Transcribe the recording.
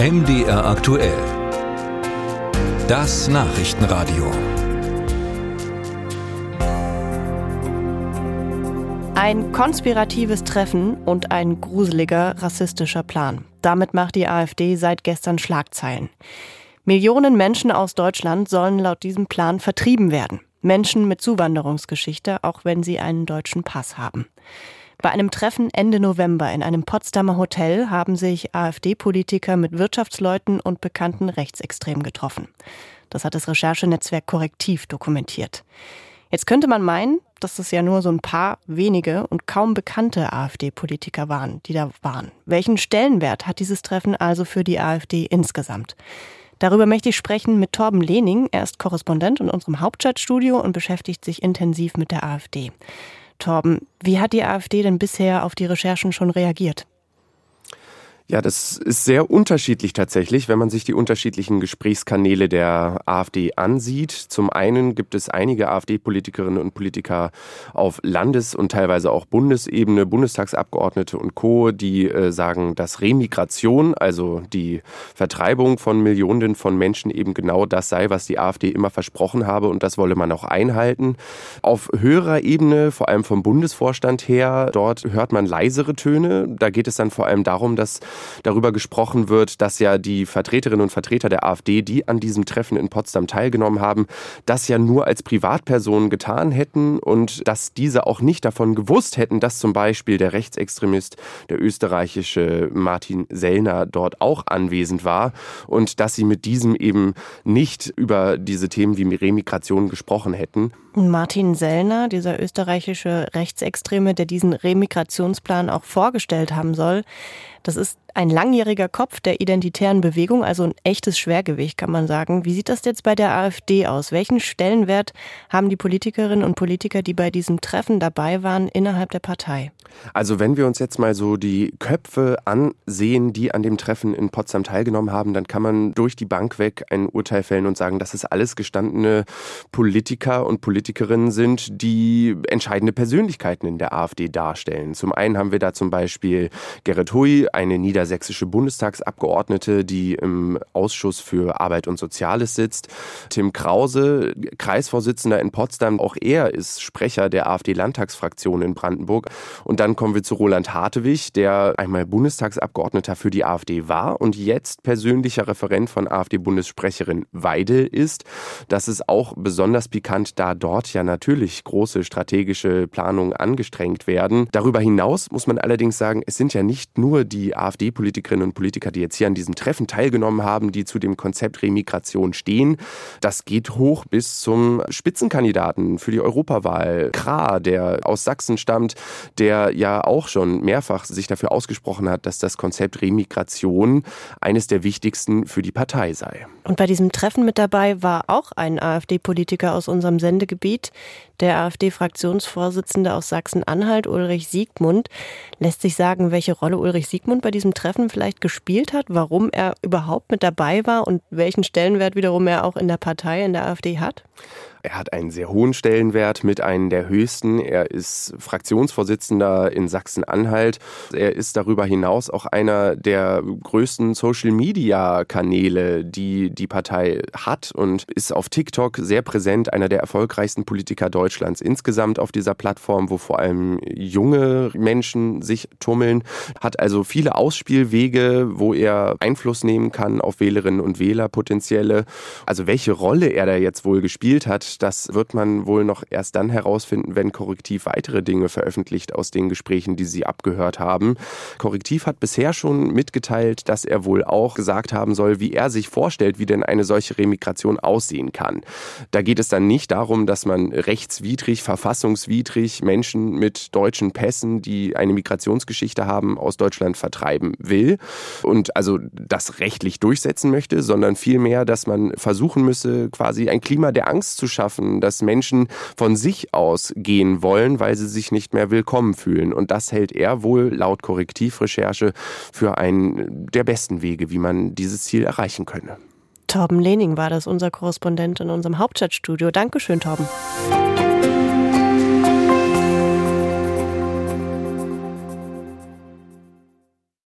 MDR aktuell. Das Nachrichtenradio. Ein konspiratives Treffen und ein gruseliger rassistischer Plan. Damit macht die AfD seit gestern Schlagzeilen. Millionen Menschen aus Deutschland sollen laut diesem Plan vertrieben werden. Menschen mit Zuwanderungsgeschichte, auch wenn sie einen deutschen Pass haben. Bei einem Treffen Ende November in einem Potsdamer Hotel haben sich AfD-Politiker mit Wirtschaftsleuten und bekannten Rechtsextremen getroffen. Das hat das Recherchenetzwerk Korrektiv dokumentiert. Jetzt könnte man meinen, dass es ja nur so ein paar wenige und kaum bekannte AfD-Politiker waren, die da waren. Welchen Stellenwert hat dieses Treffen also für die AfD insgesamt? Darüber möchte ich sprechen mit Torben Lehning. Er ist Korrespondent in unserem Hauptstadtstudio und beschäftigt sich intensiv mit der AfD. Torben, wie hat die AfD denn bisher auf die Recherchen schon reagiert? Ja, das ist sehr unterschiedlich tatsächlich, wenn man sich die unterschiedlichen Gesprächskanäle der AfD ansieht. Zum einen gibt es einige AfD-Politikerinnen und Politiker auf Landes- und teilweise auch Bundesebene, Bundestagsabgeordnete und Co., die äh, sagen, dass Remigration, also die Vertreibung von Millionen von Menschen eben genau das sei, was die AfD immer versprochen habe und das wolle man auch einhalten. Auf höherer Ebene, vor allem vom Bundesvorstand her, dort hört man leisere Töne. Da geht es dann vor allem darum, dass darüber gesprochen wird, dass ja die Vertreterinnen und Vertreter der AfD, die an diesem Treffen in Potsdam teilgenommen haben, das ja nur als Privatpersonen getan hätten und dass diese auch nicht davon gewusst hätten, dass zum Beispiel der Rechtsextremist, der österreichische Martin Sellner dort auch anwesend war und dass sie mit diesem eben nicht über diese Themen wie Remigration gesprochen hätten. Martin Sellner, dieser österreichische Rechtsextreme, der diesen Remigrationsplan auch vorgestellt haben soll, das ist ein langjähriger Kopf der identitären Bewegung, also ein echtes Schwergewicht, kann man sagen. Wie sieht das jetzt bei der AfD aus? Welchen Stellenwert haben die Politikerinnen und Politiker, die bei diesem Treffen dabei waren, innerhalb der Partei? Also wenn wir uns jetzt mal so die Köpfe ansehen, die an dem Treffen in Potsdam teilgenommen haben, dann kann man durch die Bank weg ein Urteil fällen und sagen, dass es alles gestandene Politiker und Politikerinnen sind, die entscheidende Persönlichkeiten in der AfD darstellen. Zum einen haben wir da zum Beispiel Gerrit Hui, eine niedersächsische Bundestagsabgeordnete, die im Ausschuss für Arbeit und Soziales sitzt. Tim Krause, Kreisvorsitzender in Potsdam, auch er ist Sprecher der AfD-Landtagsfraktion in Brandenburg. Und dann kommen wir zu Roland Hartewig, der einmal Bundestagsabgeordneter für die AfD war und jetzt persönlicher Referent von AfD-Bundessprecherin Weidel ist. Das ist auch besonders pikant, da dort ja natürlich große strategische Planungen angestrengt werden. Darüber hinaus muss man allerdings sagen, es sind ja nicht nur die AfD-Politikerinnen und Politiker, die jetzt hier an diesem Treffen teilgenommen haben, die zu dem Konzept Remigration stehen. Das geht hoch bis zum Spitzenkandidaten für die Europawahl, Krah, der aus Sachsen stammt, der ja auch schon mehrfach sich dafür ausgesprochen hat, dass das Konzept Remigration eines der wichtigsten für die Partei sei. Und bei diesem Treffen mit dabei war auch ein AfD-Politiker aus unserem Sendegebiet, der AfD-Fraktionsvorsitzende aus Sachsen-Anhalt, Ulrich Siegmund. Lässt sich sagen, welche Rolle Ulrich Siegmund bei diesem Treffen vielleicht gespielt hat, warum er überhaupt mit dabei war und welchen Stellenwert wiederum er auch in der Partei, in der AfD hat? Er hat einen sehr hohen Stellenwert, mit einem der höchsten. Er ist Fraktionsvorsitzender in Sachsen-Anhalt. Er ist darüber hinaus auch einer der größten Social-Media-Kanäle, die die Partei hat und ist auf TikTok sehr präsent, einer der erfolgreichsten Politiker Deutschlands insgesamt auf dieser Plattform, wo vor allem junge Menschen sich tummeln, hat also viele Ausspielwege, wo er Einfluss nehmen kann auf Wählerinnen und Wähler potenzielle. Also welche Rolle er da jetzt wohl gespielt hat, das wird man wohl noch erst dann herausfinden, wenn Korrektiv weitere Dinge veröffentlicht aus den Gesprächen, die sie abgehört haben. Korrektiv hat bisher schon mitgeteilt, dass er wohl auch gesagt haben soll, wie er sich vorstellt, wie denn eine solche Remigration aussehen kann. Da geht es dann nicht darum, dass man rechtswidrig, verfassungswidrig Menschen mit deutschen Pässen, die eine Migrationsgeschichte haben, aus Deutschland vertreiben will und also das rechtlich durchsetzen möchte, sondern vielmehr, dass man versuchen müsse, quasi ein Klima der Angst zu schaffen schaffen, dass Menschen von sich aus gehen wollen, weil sie sich nicht mehr willkommen fühlen. Und das hält er wohl laut Korrektivrecherche für einen der besten Wege, wie man dieses Ziel erreichen könne. Torben Lehning war das, unser Korrespondent in unserem Hauptstadtstudio. Dankeschön, Torben.